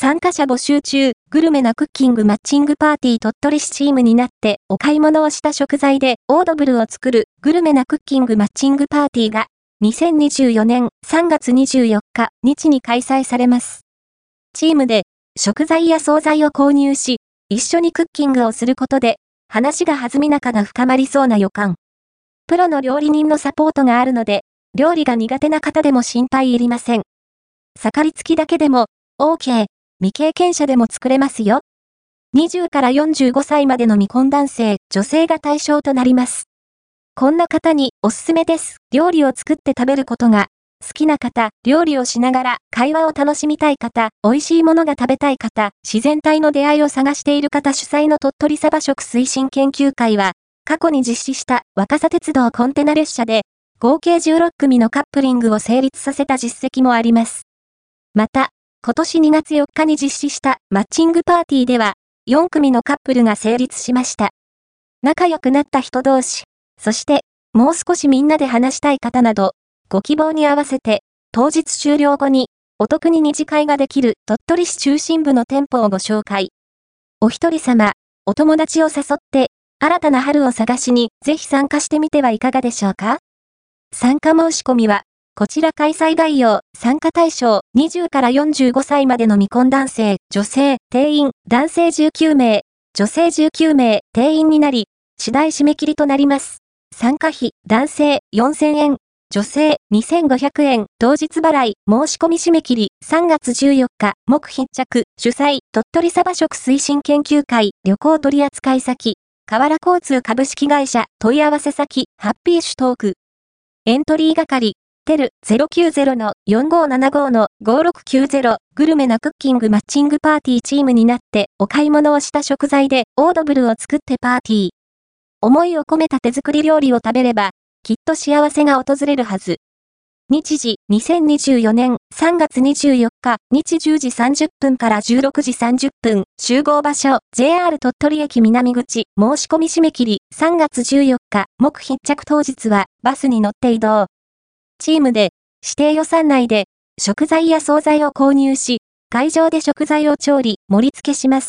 参加者募集中、グルメなクッキングマッチングパーティー鳥取市チームになってお買い物をした食材でオードブルを作るグルメなクッキングマッチングパーティーが2024年3月24日日に開催されます。チームで食材や惣菜を購入し、一緒にクッキングをすることで話が弾み仲が深まりそうな予感。プロの料理人のサポートがあるので、料理が苦手な方でも心配いりません。盛り付きだけでも、OK、未経験者でも作れますよ。20から45歳までの未婚男性、女性が対象となります。こんな方におすすめです。料理を作って食べることが好きな方、料理をしながら会話を楽しみたい方、美味しいものが食べたい方、自然体の出会いを探している方主催の鳥取サバ食推進研究会は、過去に実施した若狭鉄道コンテナ列車で、合計16組のカップリングを成立させた実績もあります。また、今年2月4日に実施したマッチングパーティーでは、4組のカップルが成立しました。仲良くなった人同士、そして、もう少しみんなで話したい方など、ご希望に合わせて、当日終了後に、お得に二次会ができる鳥取市中心部の店舗をご紹介。お一人様、お友達を誘って、新たな春を探しに、ぜひ参加してみてはいかがでしょうか？参加申し込みは、こちら開催概要、参加対象、20から45歳までの未婚男性、女性、定員、男性19名、女性19名、定員になり、次第締め切りとなります。参加費、男性4000円、女性2500円、当日払い、申し込み締め切り、3月14日、目必着、主催、鳥取サバ食推進研究会、旅行取扱先、河原交通株式会社、問い合わせ先、ハッピーシュトーク。エントリー係、テル090-4575-5690グルメなクッキングマッチングパーティーチームになってお買い物をした食材でオードブルを作ってパーティー。思いを込めた手作り料理を食べればきっと幸せが訪れるはず。日時2024年3月24日日10時30分から16時30分集合場所 JR 鳥取駅南口申し込み締め切り3月14日目必着当日はバスに乗って移動。チームで、指定予算内で、食材や惣菜を購入し、会場で食材を調理、盛り付けします。